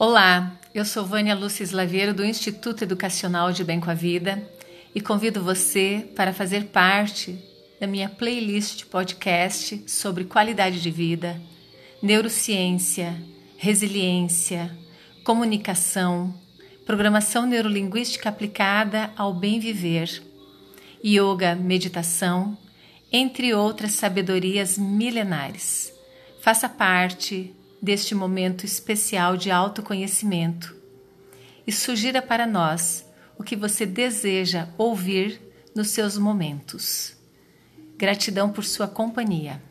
Olá, eu sou Vânia Lúcia Slaveiro do Instituto Educacional de Bem com a Vida e convido você para fazer parte da minha playlist podcast sobre qualidade de vida, neurociência, resiliência, comunicação, programação neurolinguística aplicada ao bem viver, yoga, meditação, entre outras sabedorias milenares. Faça parte deste momento especial de autoconhecimento e sugira para nós o que você deseja ouvir nos seus momentos. Gratidão por sua companhia.